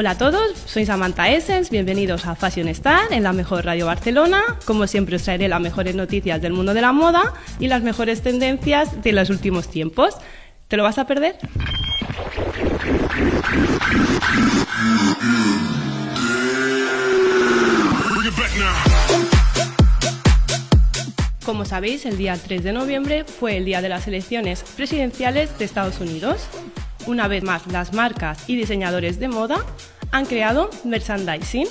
Hola a todos, soy Samantha Essens, bienvenidos a Fashion Star en la mejor radio Barcelona. Como siempre os traeré las mejores noticias del mundo de la moda y las mejores tendencias de los últimos tiempos. ¿Te lo vas a perder? Como sabéis, el día 3 de noviembre fue el día de las elecciones presidenciales de Estados Unidos. Una vez más, las marcas y diseñadores de moda han creado merchandising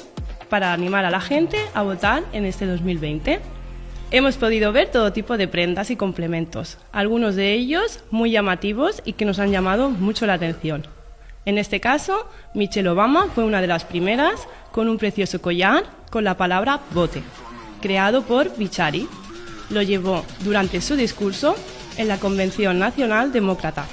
para animar a la gente a votar en este 2020. Hemos podido ver todo tipo de prendas y complementos, algunos de ellos muy llamativos y que nos han llamado mucho la atención. En este caso, Michelle Obama fue una de las primeras con un precioso collar con la palabra vote, creado por Bichari. Lo llevó durante su discurso en la Convención Nacional Demócrata.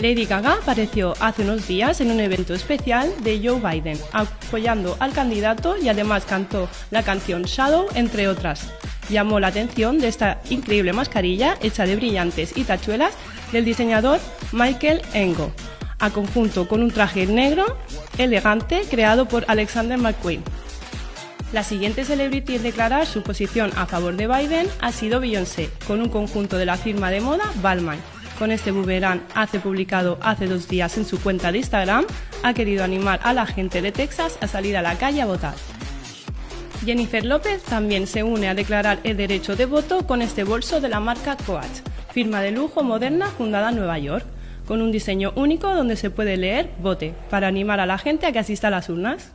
Lady Gaga apareció hace unos días en un evento especial de Joe Biden, apoyando al candidato y además cantó la canción Shadow, entre otras. Llamó la atención de esta increíble mascarilla hecha de brillantes y tachuelas del diseñador Michael Engo, a conjunto con un traje negro elegante creado por Alexander McQueen. La siguiente celebrity en declarar su posición a favor de Biden ha sido Beyoncé, con un conjunto de la firma de moda Balmain con este boomerang hace publicado hace dos días en su cuenta de Instagram, ha querido animar a la gente de Texas a salir a la calle a votar. Jennifer López también se une a declarar el derecho de voto con este bolso de la marca Coach, firma de lujo moderna fundada en Nueva York, con un diseño único donde se puede leer vote, para animar a la gente a que asista a las urnas.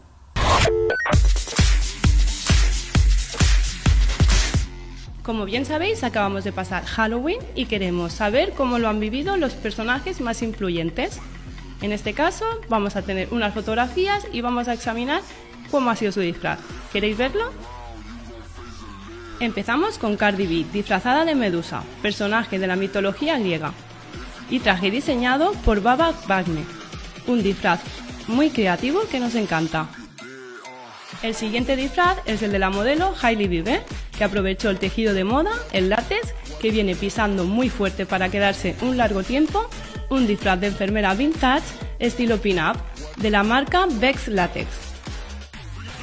Como bien sabéis, acabamos de pasar Halloween y queremos saber cómo lo han vivido los personajes más influyentes. En este caso, vamos a tener unas fotografías y vamos a examinar cómo ha sido su disfraz. ¿Queréis verlo? Empezamos con Cardi B, disfrazada de Medusa, personaje de la mitología griega, y traje diseñado por Baba Wagner, un disfraz muy creativo que nos encanta. El siguiente disfraz es el de la modelo Hailey Bieber, que aprovechó el tejido de moda, el látex, que viene pisando muy fuerte para quedarse un largo tiempo, un disfraz de enfermera vintage estilo pin-up de la marca Bex Latex.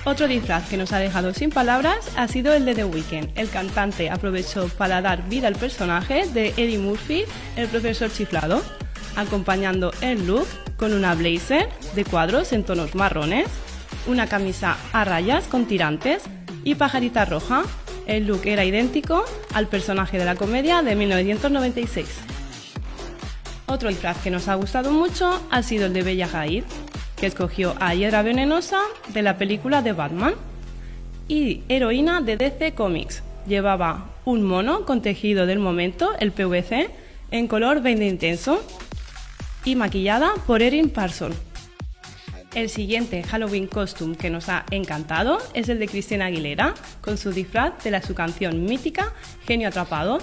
Otro disfraz que nos ha dejado sin palabras ha sido el de The Weeknd. El cantante aprovechó para dar vida al personaje de Eddie Murphy, el profesor chiflado, acompañando el look con una blazer de cuadros en tonos marrones, una camisa a rayas con tirantes y pajarita roja el look era idéntico al personaje de la comedia de 1996. Otro disfraz que nos ha gustado mucho ha sido el de Bella Hadid, que escogió a Hiedra Venenosa de la película de Batman y heroína de DC Comics. Llevaba un mono con tejido del momento, el PVC, en color 20 intenso y maquillada por Erin Parson. El siguiente Halloween costume que nos ha encantado es el de Cristina Aguilera, con su disfraz de la, su canción mítica Genio Atrapado,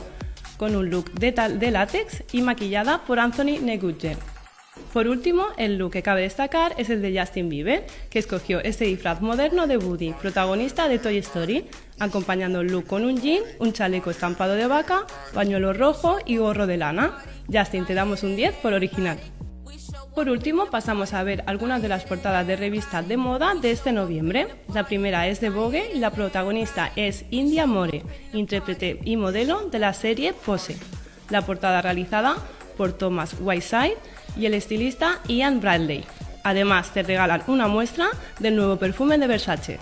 con un look de, de látex y maquillada por Anthony Negutter. Por último, el look que cabe destacar es el de Justin Bieber, que escogió este disfraz moderno de Woody, protagonista de Toy Story, acompañando el look con un jean, un chaleco estampado de vaca, pañuelo rojo y gorro de lana. Justin, te damos un 10 por original. Por último, pasamos a ver algunas de las portadas de revistas de moda de este noviembre. La primera es de Vogue y la protagonista es India More, intérprete y modelo de la serie Pose. La portada realizada por Thomas Whiteside y el estilista Ian Bradley. Además, te regalan una muestra del nuevo perfume de Versace.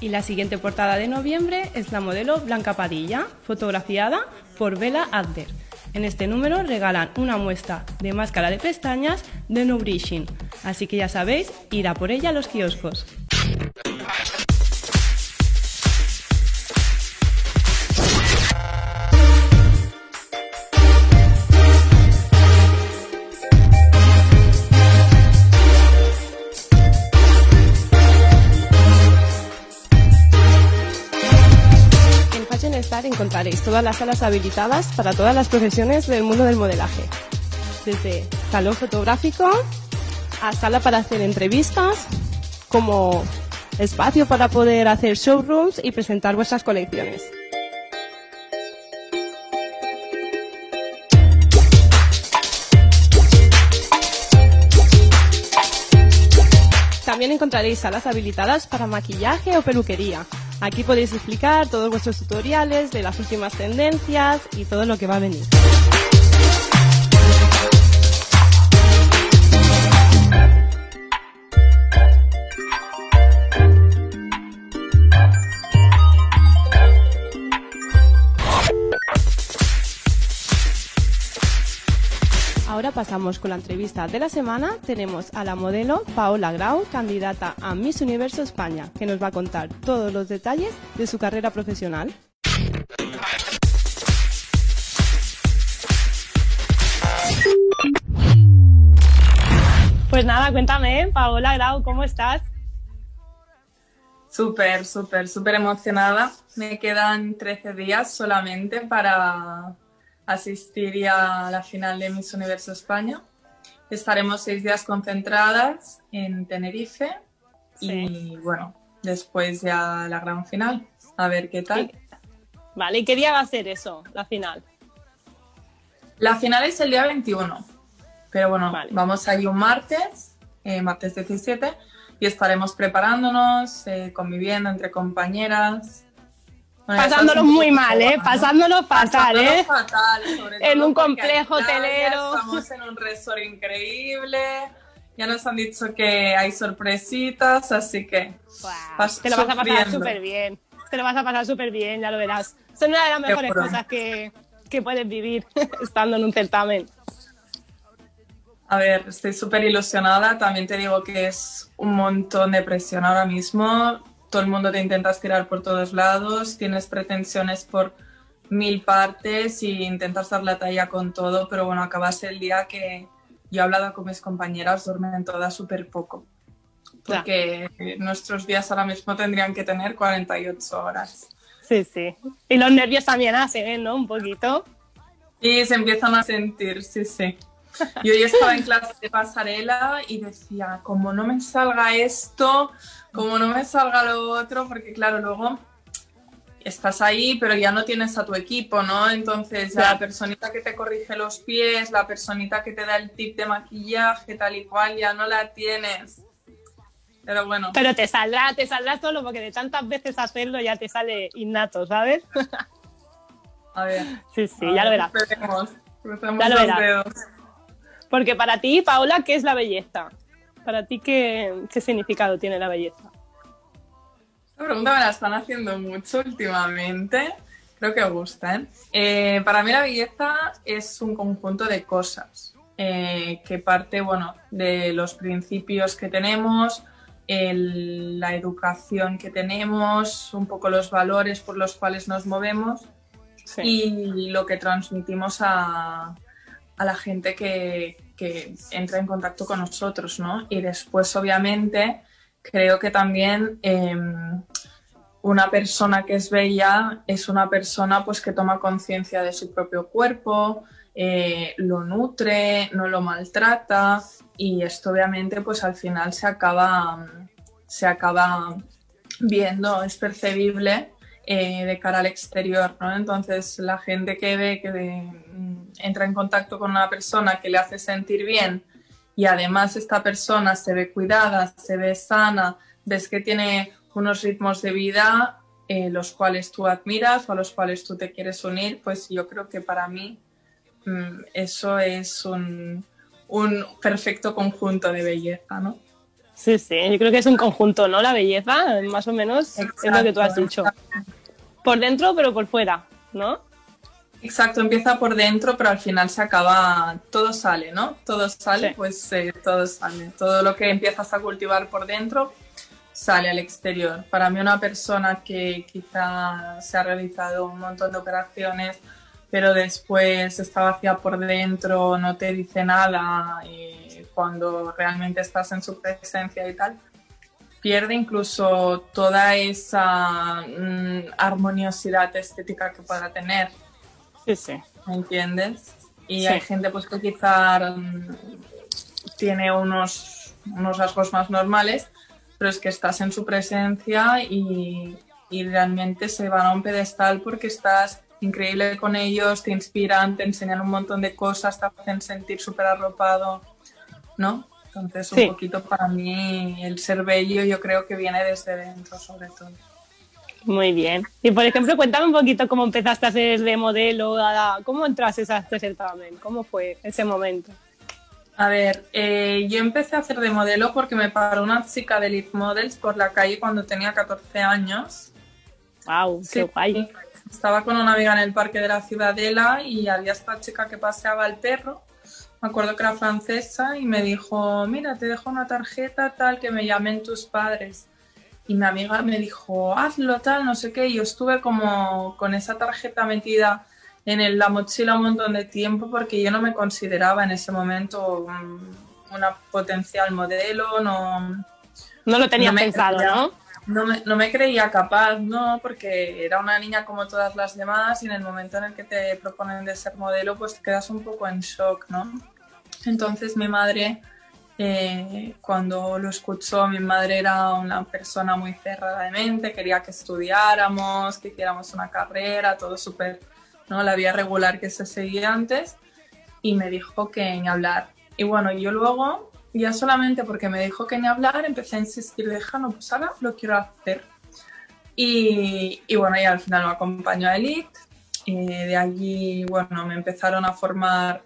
Y la siguiente portada de noviembre es la modelo Blanca Padilla, fotografiada por Bella Adler en este número regalan una muestra de máscara de pestañas de Nubrition, así que ya sabéis, ir a por ella a los kioscos. Encontraréis todas las salas habilitadas para todas las profesiones del mundo del modelaje. Desde salón fotográfico a sala para hacer entrevistas, como espacio para poder hacer showrooms y presentar vuestras colecciones. También encontraréis salas habilitadas para maquillaje o peluquería. Aquí podéis explicar todos vuestros tutoriales de las últimas tendencias y todo lo que va a venir. Pasamos con la entrevista de la semana. Tenemos a la modelo Paola Grau, candidata a Miss Universo España, que nos va a contar todos los detalles de su carrera profesional. Pues nada, cuéntame, Paola Grau, ¿cómo estás? Súper, súper, súper emocionada. Me quedan 13 días solamente para, asistiría a la final de Miss Universo España. Estaremos seis días concentradas en Tenerife y bueno, después ya la gran final. A ver qué tal. Vale, ¿y qué día va a ser eso, la final? La final es el día 21, pero bueno, vamos a ir un martes, eh, martes 17, y estaremos preparándonos, eh, conviviendo entre compañeras, pasándolo muy mal, ¿eh? Pasándolo fatal, ¿eh? fatal, en un complejo hotelero. Estamos en un resort increíble. Ya nos han dicho que hay sorpresitas, así que. te lo vas a pasar súper bien. Te lo vas a pasar súper bien, ya lo verás. Son una de las mejores cosas que, que puedes vivir estando en un certamen. A ver, estoy súper ilusionada. También te digo que es un montón de presión ahora mismo todo el mundo te intenta tirar por todos lados, tienes pretensiones por mil partes y intentas dar la talla con todo, pero bueno, acabas el día que yo he hablado con mis compañeras, duermen todas súper poco. Porque nuestros días ahora mismo tendrían que tener 48 horas. Sí, sí. Y los nervios también hacen, ¿no? Un poquito. Y se empiezan a sentir, sí, sí. Yo ya estaba en clase de pasarela y decía, como no me salga esto, como no me salga lo otro, porque claro, luego estás ahí, pero ya no tienes a tu equipo, ¿no? Entonces, la personita que te corrige los pies, la personita que te da el tip de maquillaje, tal y cual, ya no la tienes. Pero bueno. Pero te saldrá, te saldrá solo porque de tantas veces hacerlo ya te sale innato, ¿sabes? A ver. Sí, sí, ya lo verás. ya lo verás. Porque para ti, Paola, ¿qué es la belleza? Para ti, ¿qué, significado tiene la belleza? Esta pregunta me la están haciendo mucho últimamente. Creo que gustan. ¿eh? para mí la belleza es un conjunto de cosas eh, que parte, bueno, de los principios que tenemos, la educación que tenemos, un poco los valores por los cuales nos movemos y lo que transmitimos a, a la gente que, que entra en contacto con nosotros, ¿no? Y después, obviamente, creo que también em, una persona que es bella es una persona pues que toma conciencia de su propio cuerpo, eh, lo nutre, no lo maltrata y esto obviamente pues al final se acaba, se acaba viendo, es percebible eh, de cara al exterior, ¿no? Entonces la gente que ve que mm, entra en contacto con una persona que le hace sentir bien y además esta persona se ve cuidada, se ve sana, ves que tiene unos ritmos de vida eh, los cuales tú admiras o a los cuales tú te quieres unir, pues yo creo que para mí mm, eso es un, un perfecto conjunto de belleza, ¿no? Sí, sí, yo creo que es un conjunto, ¿no? La belleza, más o menos, es lo que tú has dicho. Por dentro, pero por fuera, ¿no? Exacto, empieza por dentro, pero al final se acaba, todo sale, ¿no? Todo sale, pues eh, todo sale. Todo lo que empiezas a cultivar por dentro sale al exterior. Para mí una persona que quizá se ha realizado un montón de operaciones, pero después está vacía por dentro, no te dice nada, y cuando realmente estás en su presencia y tal, pierde incluso toda esa mm, armoniosidad estética que pueda tener. Sí, sí. ¿Me entiendes? Y hay gente pues que quizá mm, tiene unos, unos rasgos más normales, pero es que estás en su presencia y, y realmente se van a un pedestal porque estás increíble con ellos, te inspiran, te enseñan un montón de cosas, te hacen sentir súper arropado, ¿no? Entonces, un poquito para mí el ser bello yo creo que viene desde dentro sobre todo. Muy bien. Y por ejemplo, cuéntame un poquito cómo empezaste a ser de modelo, cómo entraste a este certamen, cómo fue ese momento. A ver, eh, yo empecé a hacer de modelo porque me paró una chica de Elite Models por la calle cuando tenía 14 años. ¡Wow! ¡Qué guay! Estaba con una amiga en el parque de la Ciudadela y había esta chica que paseaba el perro. Me acuerdo que era francesa y me dijo, mira, te dejo una tarjeta tal que me llamen tus padres. Y mi amiga me dijo, hazlo tal, no sé qué. Y yo estuve como con esa tarjeta metida en la mochila un montón de tiempo porque yo no me consideraba en ese momento una potencial modelo, no... No lo tenía pensado, ¿no? No me, no me, creía capaz, no, porque era una niña como todas las demás y en el momento en el que te proponen de ser modelo, pues te quedas un poco en shock, ¿no? Entonces mi madre, eh, cuando lo escuchó, mi madre era una persona muy cerrada de mente, quería que estudiáramos, que hiciéramos una carrera, todo súper, ¿no? La vía regular que se seguía antes y me dijo que ni hablar. Y bueno, yo luego ya solamente porque me dijo que ni hablar, empecé a insistir, deja, no, pues ahora lo quiero hacer. Y, y bueno, y al final me acompañó a Elite. Eh, de allí, bueno, me empezaron a formar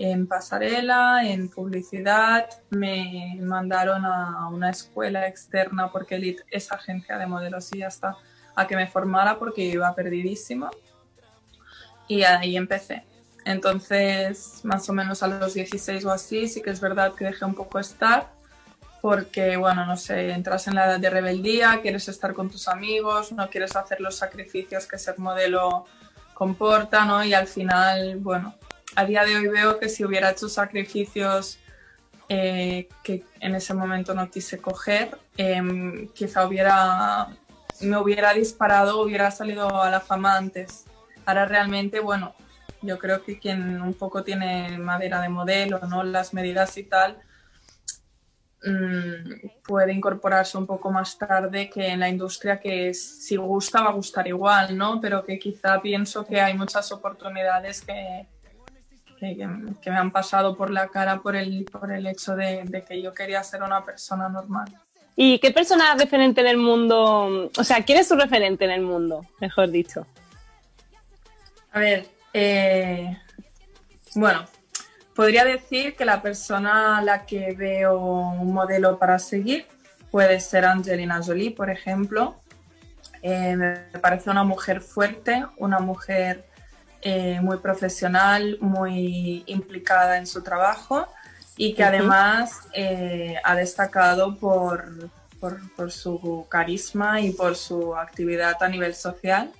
en pasarela, en publicidad. Me mandaron a una escuela externa porque Elite es agencia de modelos y ya está, a que me formara porque iba perdidísima. Y ahí empecé. Entonces, más o menos a los 16 o así, sí que es verdad que dejé un poco estar, porque, bueno, no sé, entras en la edad de rebeldía, quieres estar con tus amigos, no quieres hacer los sacrificios que ser modelo comporta, ¿no? Y al final, bueno, a día de hoy veo que si hubiera hecho sacrificios eh, que en ese momento no quise coger, em, quizá hubiera, me hubiera disparado, hubiera salido a la fama antes. Ahora realmente, bueno, yo creo que quien un poco tiene madera de modelo, ¿no? Las medidas y tal, mm, puede incorporarse un poco más tarde que en la industria que si gusta va a gustar igual, ¿no? Pero que quizá pienso que hay muchas oportunidades que, que, me han pasado por la cara por el, por el hecho de, de que yo quería ser una persona normal. ¿Y qué persona referente en el mundo, o sea, quién es tu referente en el mundo, mejor dicho? A ver, eh, bueno, podría decir que la persona a la que veo un modelo para seguir puede ser Angelina Jolie, por ejemplo. Eh, me parece una mujer fuerte, una mujer eh, muy profesional, muy implicada en su trabajo y que además ha destacado por, por, su carisma y por su actividad a nivel social.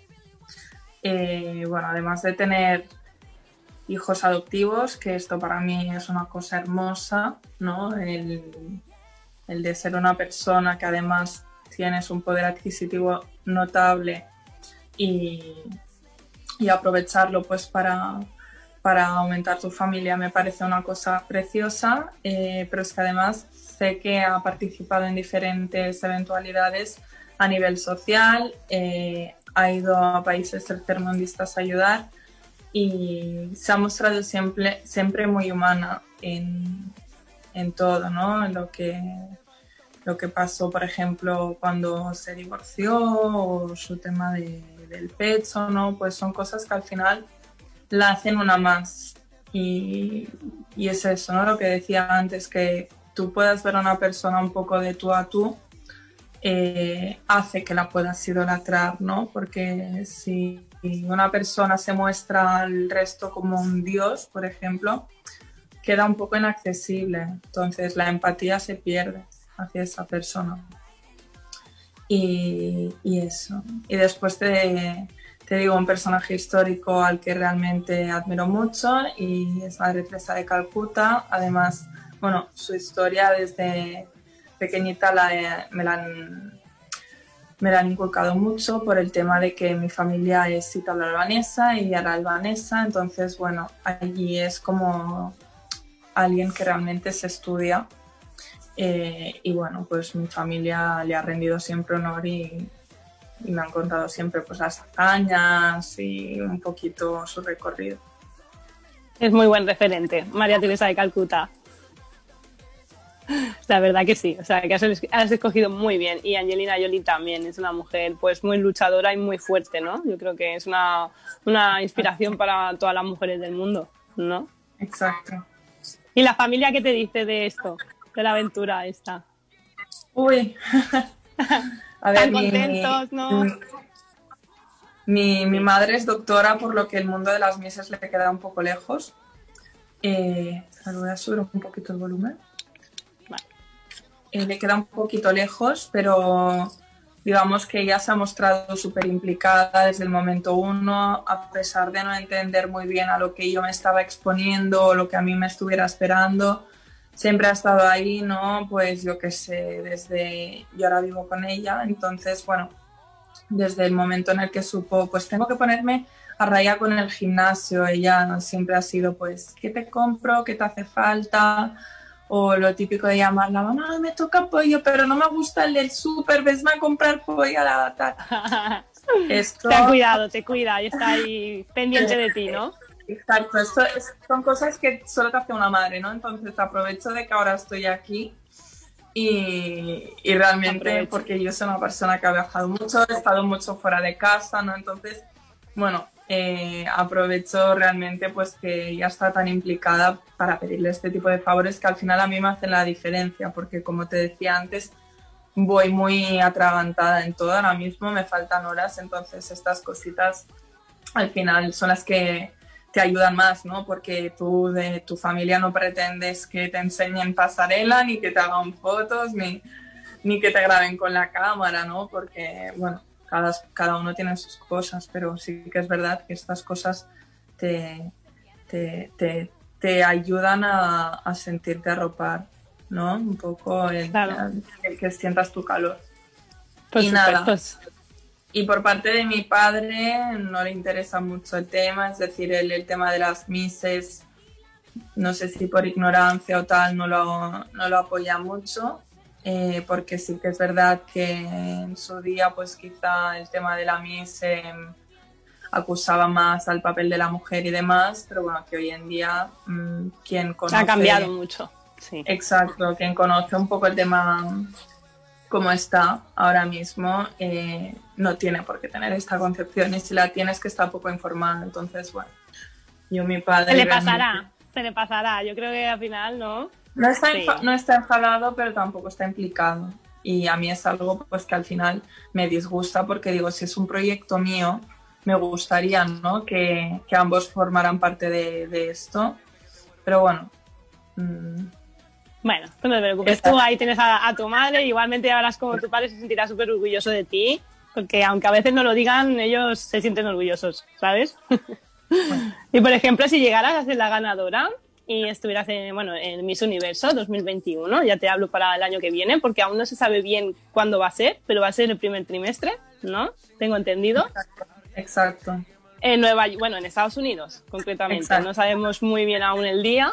Eh, bueno, además de tener hijos adoptivos, que esto para mí es una cosa hermosa, ¿no? El, de ser una persona que además tienes un poder adquisitivo notable y, aprovecharlo pues para, para, aumentar tu familia me parece una cosa preciosa, eh, pero es que además sé que ha participado en diferentes eventualidades a nivel social, eh, ha ido a países tercermundistas a ayudar y se ha mostrado siempre, siempre muy humana en, en todo, ¿no? En lo que, lo que pasó, por ejemplo, cuando se divorció o su tema de, del pecho, ¿no? Pues son cosas que al final la hacen una más. Y, y es eso, ¿no? Lo que decía antes, que tú puedas ver a una persona un poco de tú a tú eh, hace que la puedas idolatrar, ¿no? Porque si una persona se muestra al resto como un dios, por ejemplo, queda un poco inaccesible. Entonces la empatía se pierde hacia esa persona. Y, eso. Y después te, te, digo un personaje histórico al que realmente admiro mucho y es Madre Teresa de Calcuta. Además, bueno, su historia desde pequeñita la, me, la han, me la han inculcado mucho por el tema de que mi familia es italo-albanesa y era albanesa, entonces bueno, allí es como alguien que realmente se estudia eh, y bueno, pues mi familia le ha rendido siempre honor y, y me han contado siempre pues las hazañas y un poquito su recorrido. Es muy buen referente, María Teresa de Calcuta. La verdad que sí, o sea, que has, escogido muy bien. Y Angelina Jolie también es una mujer pues muy luchadora y muy fuerte, ¿no? Yo creo que es una, una inspiración para todas las mujeres del mundo, ¿no? Exacto. ¿Y la familia qué te dice de esto, de la aventura esta? Uy, a ver, contentos, ¿no? Mi, mi, madre es doctora, por lo que el mundo de las misas le queda un poco lejos. Eh, voy a subir un poquito el volumen. Eh, le queda un poquito lejos, pero digamos que ella se ha mostrado súper implicada desde el momento uno, a pesar de no entender muy bien a lo que yo me estaba exponiendo o lo que a mí me estuviera esperando. Siempre ha estado ahí, ¿no? Pues yo qué sé, desde yo ahora vivo con ella, entonces, bueno, desde el momento en el que supo, pues tengo que ponerme a raya con el gimnasio. Ella siempre ha sido, pues, ¿qué te compro? ¿Qué te hace falta? O lo típico de llamarla, mamá, me toca pollo, pero no me gusta el del súper, vesme a comprar pollo a la tal. Esto... Te ha cuidado, te cuida y está ahí pendiente de ti, ¿no? Exacto, esto son cosas que solo te hace una madre, ¿no? Entonces aprovecho de que ahora estoy aquí y, realmente porque yo soy una persona que ha viajado mucho, he estado mucho fuera de casa, ¿no? Entonces, bueno, eh, aprovecho realmente pues que ya está tan implicada para pedirle este tipo de favores que al final a mí me hacen la diferencia, porque como te decía antes, voy muy atragantada en todo, ahora mismo me faltan horas, entonces estas cositas al final son las que te ayudan más, ¿no? Porque tú de tu familia no pretendes que te enseñen pasarela, ni que te hagan fotos, ni, ni que te graben con la cámara, ¿no? Porque, bueno, cada, cada uno tiene sus cosas, pero sí que es verdad que estas cosas te, te, te, ayudan a, a, sentirte arropar, ¿no? Un poco el, que sientas tu calor. y nada, y por parte de mi padre no le interesa mucho el tema, es decir, el, el tema de las mises, no sé si por ignorancia o tal, no lo, no lo apoya mucho, eh, porque sí que es verdad que en su día, pues quizá el tema de la mise acusaba más al papel de la mujer y demás, pero bueno, que hoy en día mm, quien conoce... Ha cambiado mucho, sí. Exacto, quien conoce un poco el tema como está ahora mismo, eh, no tiene por qué tener esta concepción y si la tienes que está poco informada. Entonces, bueno, yo mi padre... Se le pasará, se le pasará. Yo creo que al final, ¿no? No está, no está enfadado, pero tampoco está implicado. Y a mí es algo pues que al final me disgusta porque digo, si es un proyecto mío, me gustaría ¿no? que, que ambos formaran parte de, de esto. Pero bueno, mmm, bueno, no te preocupes. Tú ahí tienes a, tu madre, igualmente ya verás como tu padre se sentirá súper orgulloso de ti, porque aunque a veces no lo digan, ellos se sienten orgullosos, ¿sabes? y por ejemplo, si llegaras a ser la ganadora y estuvieras en, bueno, en Miss Universo 2021, ya te hablo para el año que viene, porque aún no se sabe bien cuándo va a ser, pero va a ser el primer trimestre, ¿no? Tengo entendido. Exacto. En Nueva, bueno, en Estados Unidos, concretamente. No sabemos muy bien aún el día,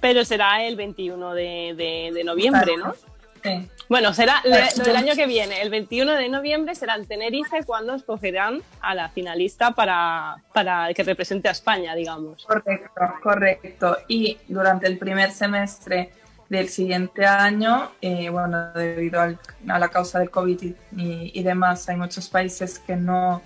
pero será el 21 de, de, noviembre, ¿no? Sí. Bueno, será lo del año que viene. El 21 de noviembre será en Tenerife cuando escogerán a la finalista para, para que represente a España, digamos. Correcto, correcto. Y durante el primer semestre del siguiente año, eh, bueno, debido a la causa del COVID y, y, demás, hay muchos países que no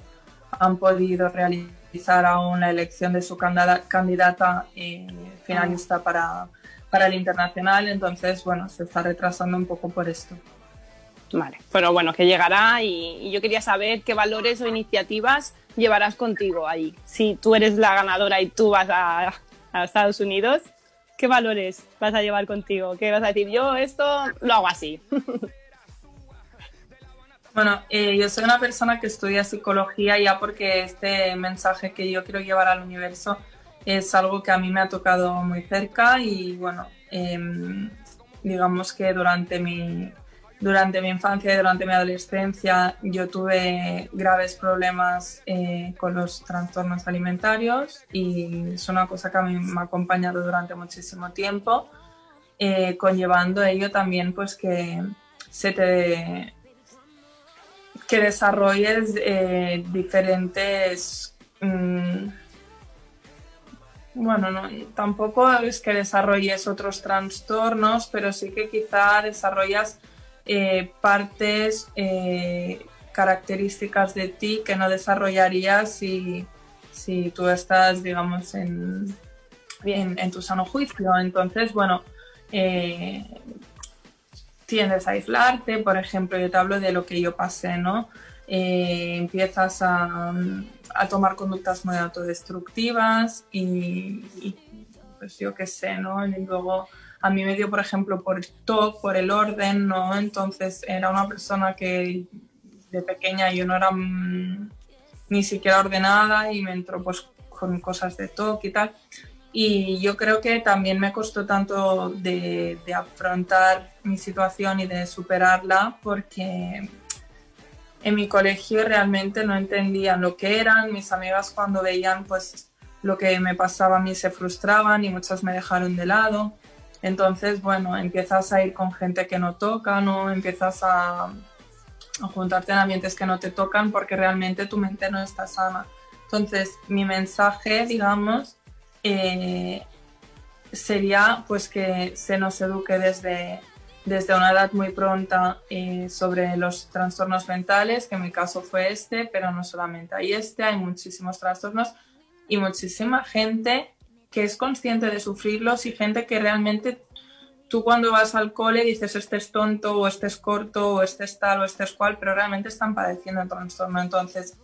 han podido realizar aún la elección de su candidata eh, finalista para, para el internacional, entonces, bueno, se está retrasando un poco por esto. Vale, pero bueno, que llegará y, yo quería saber qué valores o iniciativas llevarás contigo ahí. Si tú eres la ganadora y tú vas a, a Estados Unidos, ¿qué valores vas a llevar contigo? ¿Qué vas a decir? Yo esto lo hago así. Bueno, eh, yo soy una persona que estudia psicología ya porque este mensaje que yo quiero llevar al universo es algo que a mí me ha tocado muy cerca y bueno, em, digamos que durante mi, durante mi infancia y durante mi adolescencia yo tuve graves problemas eh, con los trastornos alimentarios y es una cosa que a mí me ha acompañado durante muchísimo tiempo, eh, conllevando ello también pues que se te que desarrolles eh, diferentes mm, bueno, no, tampoco es que desarrolles otros trastornos, pero sí que quizá desarrollas eh, partes, eh, características de ti que no desarrollarías si, si tú estás, digamos, en, en, tu sano juicio. Entonces, bueno, eh, tiendes a aislarte, por ejemplo, yo te hablo de lo que yo pasé, ¿no? empiezas a, a, tomar conductas muy autodestructivas y, y pues yo qué sé, ¿no? Y luego a mí me dio, por ejemplo, por TOC, por el orden, ¿no? Entonces era una persona que de pequeña yo no era mm, ni siquiera ordenada y me entró pues con cosas de TOC y tal. Y yo creo que también me costó tanto de, de afrontar mi situación y de superarla porque en mi colegio realmente no entendían lo que eran. Mis amigas cuando veían pues lo que me pasaba a mí se frustraban y muchas me dejaron de lado. Entonces, bueno, empiezas a ir con gente que no toca, ¿no? Empiezas a, a juntarte en ambientes que no te tocan porque realmente tu mente no está sana. Entonces, mi mensaje, digamos, eh, sería pues que se nos eduque desde, desde una edad muy pronta eh, sobre los trastornos mentales, que en mi caso fue este, pero no solamente hay este, hay muchísimos trastornos y muchísima gente que es consciente de sufrirlos y gente que realmente tú cuando vas al cole dices este es tonto o este es corto o este es tal o este es cual, pero realmente están padeciendo el trastorno. Entonces,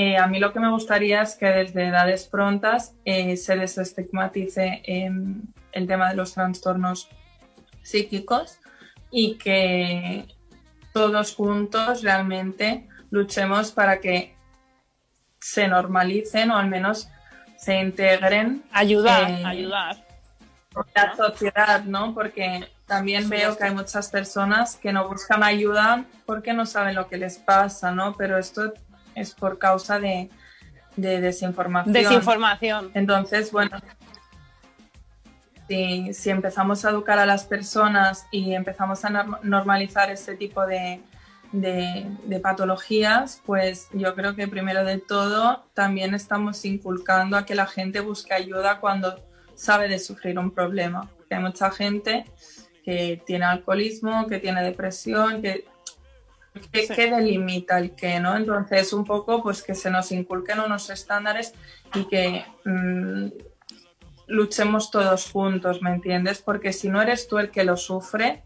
eh, a mí lo que me gustaría es que desde edades prontas eh, se desestigmatice em, el tema de los trastornos psíquicos y que todos juntos realmente luchemos para que se normalicen o al menos se integren. Ayudar, eh, ayudar. La sociedad, ¿no? Porque también veo que hay muchas personas que no buscan ayuda porque no saben lo que les pasa, ¿no? Pero esto es por causa de, de desinformación. Desinformación. Entonces, bueno, si, si, empezamos a educar a las personas y empezamos a normalizar este tipo de, de, patologías, pues yo creo que primero de todo también estamos inculcando a que la gente busque ayuda cuando sabe de sufrir un problema. hay mucha gente que tiene alcoholismo, que tiene depresión, que, que, delimita el qué, ¿no? Entonces, un poco pues que se nos inculquen unos estándares y que mm, luchemos todos juntos, ¿me entiendes? Porque si no eres tú el que lo sufre,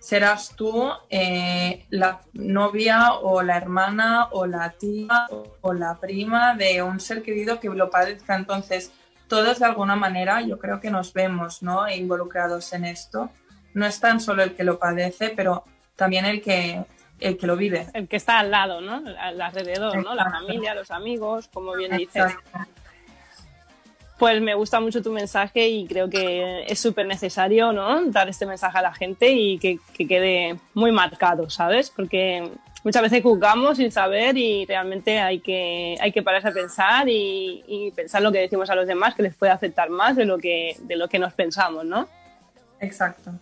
serás tú eh, la novia o la hermana o la tía o la prima de un ser querido que lo padezca. Entonces, todos de alguna manera yo creo que nos vemos ¿no? involucrados en esto. No es tan solo el que lo padece, pero también el que, el que lo vive. El que está al lado, ¿no? alrededor, ¿no? La familia, los amigos, como bien dices. Pues me gusta mucho tu mensaje y creo que es súper necesario ¿no? dar este mensaje a la gente y que, quede muy marcado, ¿sabes? Porque muchas veces juzgamos sin saber y realmente hay que, hay que pararse a pensar y, pensar lo que decimos a los demás que les puede afectar más de lo que, de lo que nos pensamos, ¿no? Exacto.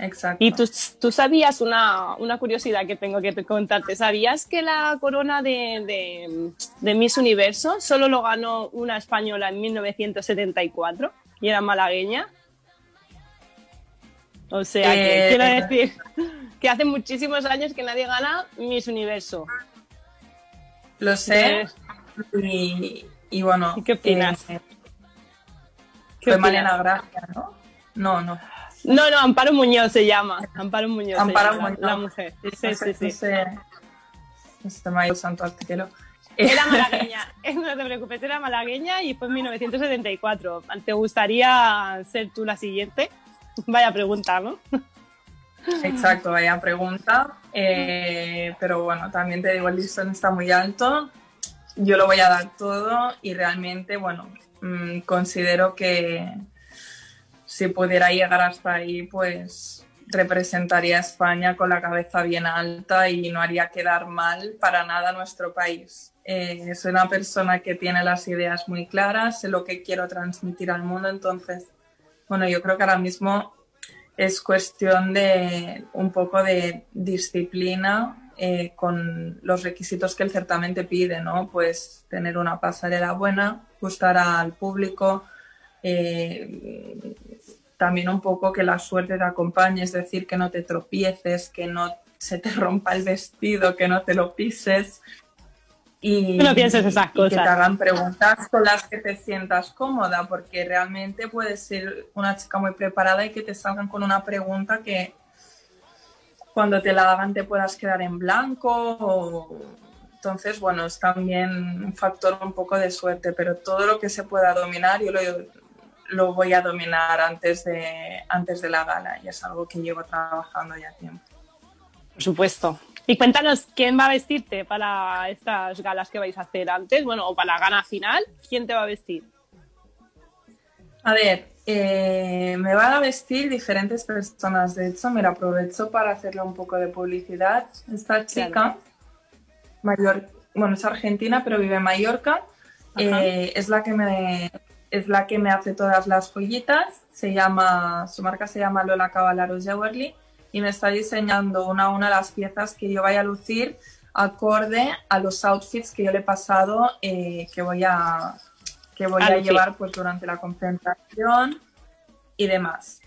Exacto. Y tú, tú sabías una, una, curiosidad que tengo que contarte. ¿Sabías que la corona de, de, de, Miss Universo solo lo ganó una española en 1974 y era malagueña? O sea, que, eh, quiero decir que hace muchísimos años que nadie gana Miss Universo. Lo sé. Y, y, bueno. ¿Y qué opinas? Eh, ¿Qué fue Mariana Gracia, ¿no? No, no. No, no, Amparo Muñoz se llama. Amparo Muñoz. Amparo Muñoz. La mujer. Sí, sí, sí. Este me santo al cielo. Era malagueña, no te preocupes, era malagueña y fue en 1974. ¿Te gustaría ser tú la siguiente? Vaya pregunta, ¿no? Exacto, vaya pregunta. Eh, pero bueno, también te digo, el listón está muy alto. Yo lo voy a dar todo y realmente, bueno, mm, considero que, si pudiera llegar hasta ahí, pues representaría a España con la cabeza bien alta y no haría quedar mal para nada a nuestro país. Eh, soy una persona que tiene las ideas muy claras, sé lo que quiero transmitir al mundo, entonces, bueno, yo creo que ahora mismo es cuestión de un poco de disciplina eh, con los requisitos que el certamen te pide, ¿no? Pues tener una pasarela buena, gustar al público, eh, también un poco que la suerte te acompañe, es decir, que no te tropieces, que no se te rompa el vestido, que no te lo pises. Y, no pienses esas cosas. que te hagan preguntas con las que te sientas cómoda, porque realmente puedes ser una chica muy preparada y que te salgan con una pregunta que cuando te la hagan te puedas quedar en blanco. Entonces, bueno, es también un factor un poco de suerte, pero todo lo que se pueda dominar, yo lo, lo voy a dominar antes de, antes de la gala y es algo que llevo trabajando ya tiempo. Por supuesto. Y cuéntanos, ¿quién va a vestirte para estas galas que vais a hacer antes? Bueno, o para la gala final, ¿quién te va a vestir? A ver, eh, me van a vestir diferentes personas. De hecho, me aprovecho para hacerle un poco de publicidad. Esta chica, mayor, bueno, es argentina, pero vive en Mallorca. Eh, es la que me es la que me hace todas las joyitas. Se llama, su marca se llama Lola Cavalaro Jewelry y me está diseñando una a una las piezas que yo vaya a lucir acorde a los outfits que yo le he pasado eh, que voy a que voy a, llevar pues durante la concentración y demás.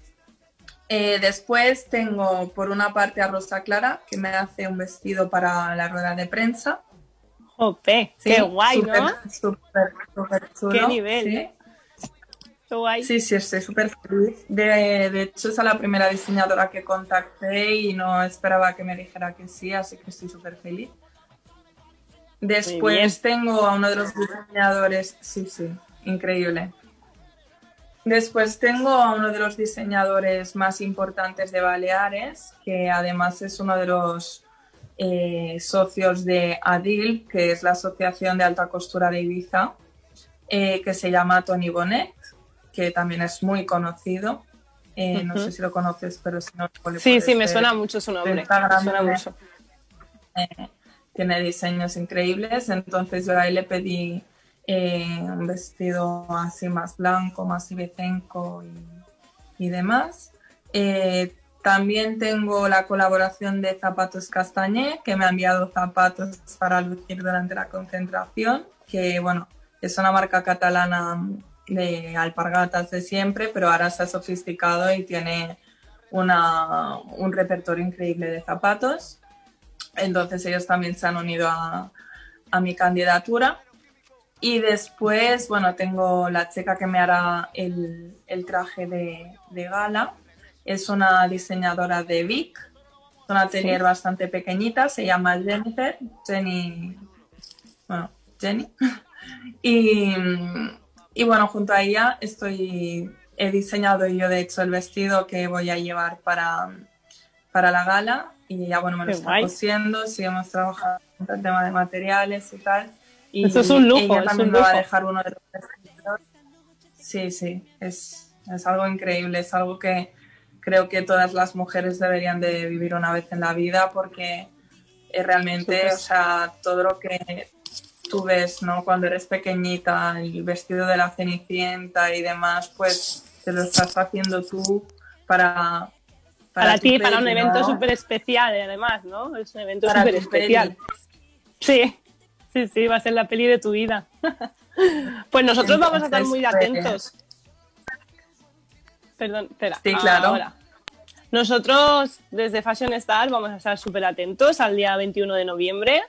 Eh, después tengo por una parte a Rosa Clara que me hace un vestido para la rueda de prensa. ¡Jope! ¡Qué guay, ¿no? Súper, súper chulo. ¡Qué nivel! ¿sí? ¿eh? Sí, sí, estoy súper feliz. De, de, hecho, es la primera diseñadora que contacté y no esperaba que me dijera que sí, así que estoy súper feliz. Después tengo a uno de los diseñadores, sí, sí, increíble. Después tengo a uno de los diseñadores más importantes de Baleares, que además es uno de los eh, socios de ADIL, que es la Asociación de Alta Costura de Ibiza, eh, que se llama Tony Bonet que también es muy conocido. Eh, no sé si lo conoces, pero si no... Sí, sí, me suena mucho su nombre. suena mucho. Eh, tiene diseños increíbles, entonces yo ahí le pedí eh, un vestido así más blanco, más ibicenco y, y demás. también tengo la colaboración de Zapatos Castañé, que me ha enviado zapatos para lucir durante la concentración, que bueno, es una marca catalana de alpargatas de siempre, pero ahora se ha sofisticado y tiene una, un repertorio increíble de zapatos. Entonces ellos también se han unido a, a mi candidatura. Y después, bueno, tengo la chica que me hará el, el traje de, de, gala. Es una diseñadora de Vic. Es una atelier bastante pequeñita. Se llama Jennifer. Jenny. Bueno, Jenny. y, y bueno, junto a ella estoy, he diseñado yo de hecho el vestido que voy a llevar para, para la gala y ya bueno, me lo está cosiendo, seguimos trabajando en el tema de materiales y tal. Y Eso es un lujo. Ella también me va a dejar uno de los vestidos. Sí, sí, es, es algo increíble, es algo que creo que todas las mujeres deberían de vivir una vez en la vida porque realmente, o sea, todo lo que tú ves, ¿no? Cuando eres pequeñita, el vestido de la cenicienta y demás, pues te lo estás haciendo tú para... Para, ti, para un evento súper especial, además, ¿no? Es un evento súper especial. Sí, sí, sí, va a ser la peli de tu vida. pues nosotros vamos a estar muy pues, atentos. Perdón, espera. Sí, claro. Nosotros desde Fashion Star vamos a estar súper atentos al día 21 de noviembre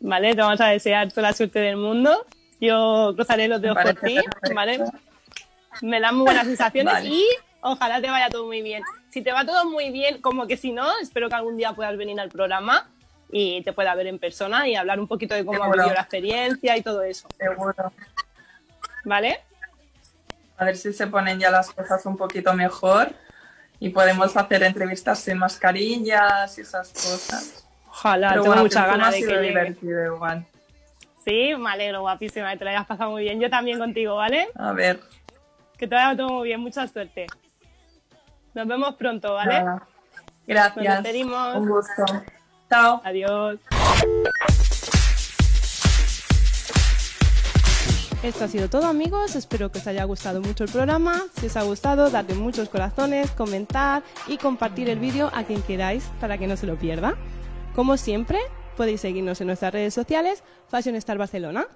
¿vale? Te vamos a desear toda la suerte del mundo. Yo cruzaré los dedos por ti, ¿vale? Me dan muy buenas sensaciones y ojalá te vaya todo muy bien. Si te va todo muy bien, como que si no, espero que algún día puedas venir al programa y te pueda ver en persona y hablar un poquito de cómo ha vivido la experiencia y todo eso. Seguro. ¿Vale? A ver si se ponen ya las cosas un poquito mejor y podemos hacer entrevistas sin mascarillas y esas cosas. Ojalá, tengo muchas ganas de que divertido igual. Sí, me alegro, guapísima, que te lo hayas pasado muy bien. Yo también contigo, ¿vale? A ver. Que te vaya todo muy bien, mucha suerte. Nos vemos pronto, ¿vale? Gracias. Nos despedimos. Un gusto. Chao. Adiós. Esto ha sido todo amigos, espero que os haya gustado mucho el programa. Si os ha gustado, dadle muchos corazones, comentad y compartir el vídeo a quien queráis para que no se lo pierda. Como siempre, podéis seguirnos en nuestras redes sociales, Fashion Star Barcelona.